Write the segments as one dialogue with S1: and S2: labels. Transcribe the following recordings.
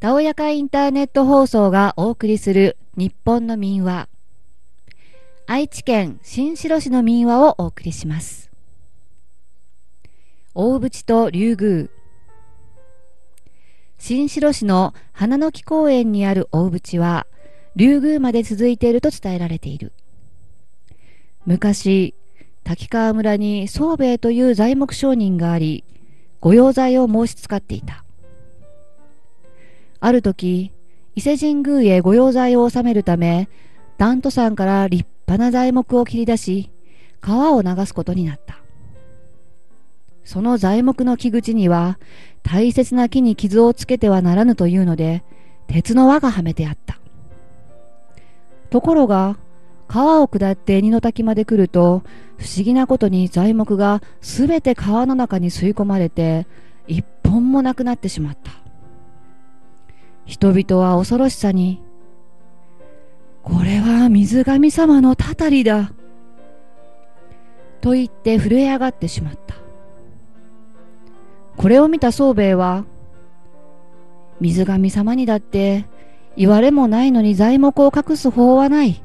S1: たおやかインターネット放送がお送りする日本の民話。愛知県新城市の民話をお送りします。大淵と竜宮。新城市の花の木公園にある大淵は、竜宮まで続いていると伝えられている。昔、滝川村に宗兵衛という材木商人があり、御用材を申し使っていた。ある時、伊勢神宮へ御用材を収めるため、丹徒山から立派な材木を切り出し、川を流すことになった。その材木の木口には、大切な木に傷をつけてはならぬというので、鉄の輪がはめてあった。ところが、川を下って二の滝まで来ると、不思議なことに材木がすべて川の中に吸い込まれて、一本もなくなってしまった。人々は恐ろしさに、これは水神様のたたりだ。と言って震え上がってしまった。これを見た宗兵衛は、水神様にだって言われもないのに材木を隠す法はない。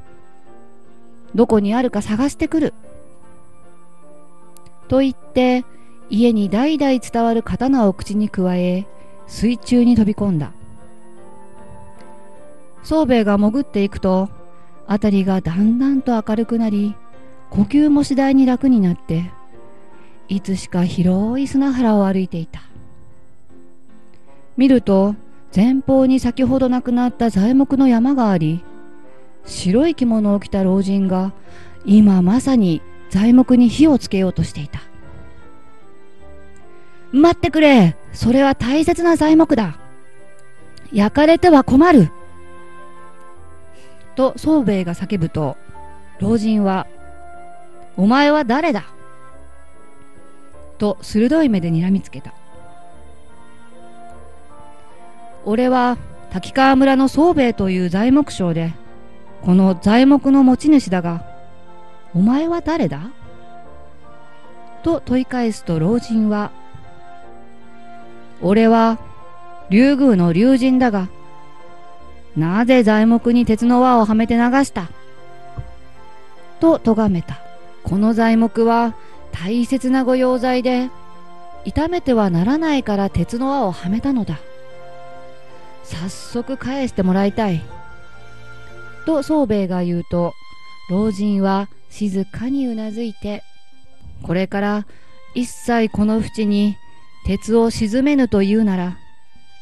S1: どこにあるか探してくる。と言って家に代々伝わる刀を口にくわえ水中に飛び込んだ。宗兵衛が潜っていくと、辺りがだんだんと明るくなり、呼吸も次第に楽になって、いつしか広い砂原を歩いていた。見ると、前方に先ほど亡くなった材木の山があり、白い着物を着た老人が、今まさに材木に火をつけようとしていた。待ってくれそれは大切な材木だ焼かれては困ると宗兵衛が叫ぶと、老人は、お前は誰だ？と鋭い目で睨みつけた。俺は滝川村の宗兵衛という材木商で、この材木の持ち主だが、お前は誰だ？と問い返すと老人は、俺は竜宮の竜神だが、なぜ材木に鉄の輪をはめて流した？と咎めた。この材木は大切な御用材で、傷めてはならないから鉄の輪をはめたのだ。早速返してもらいたい。と宗兵衛が言うと、老人は静かにうなずいて、これから一切この淵に鉄を沈めぬというなら、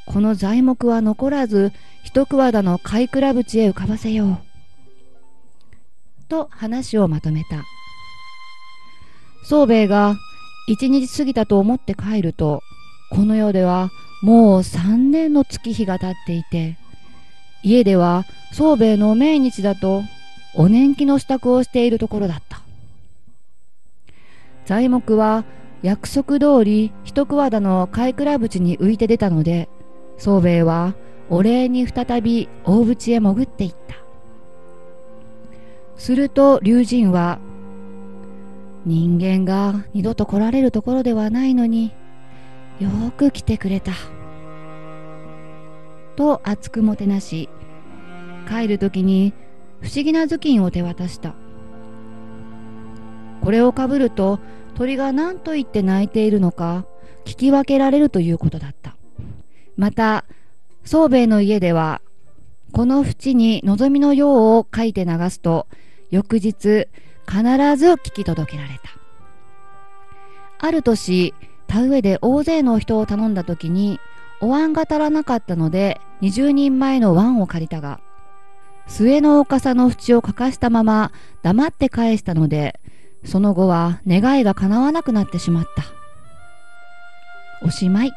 S1: この材木は残らず一桑田の貝倉淵へ浮かばせよう。と話をまとめた。宗兵衛が一日過ぎたと思って帰ると、この世ではもう三年の月日が経っていて、家では宗兵衛の命日だとお年季の支度をしているところだった。材木は約束通り一桑田の貝倉淵に浮いて出たので、宗兵衛はお礼に再び大淵へ潜っていった。すると龍神は、人間が二度と来られるところではないのによく来てくれた。と熱くもてなし、帰る時に不思議な頭巾を手渡した。これをかぶると鳥が何と言って鳴いているのか聞き分けられるということだった。また、宗兵衛の家では、この淵に望みの用を書いて流すと、翌日必ず聞き届けられた。ある年、田植えで大勢の人を頼んだ時に、お椀が足らなかったので、20人前の椀を借りたが、末のおさの淵をかかしたまま黙って返したので、その後は願いが叶わなくなってしまった。おしまい。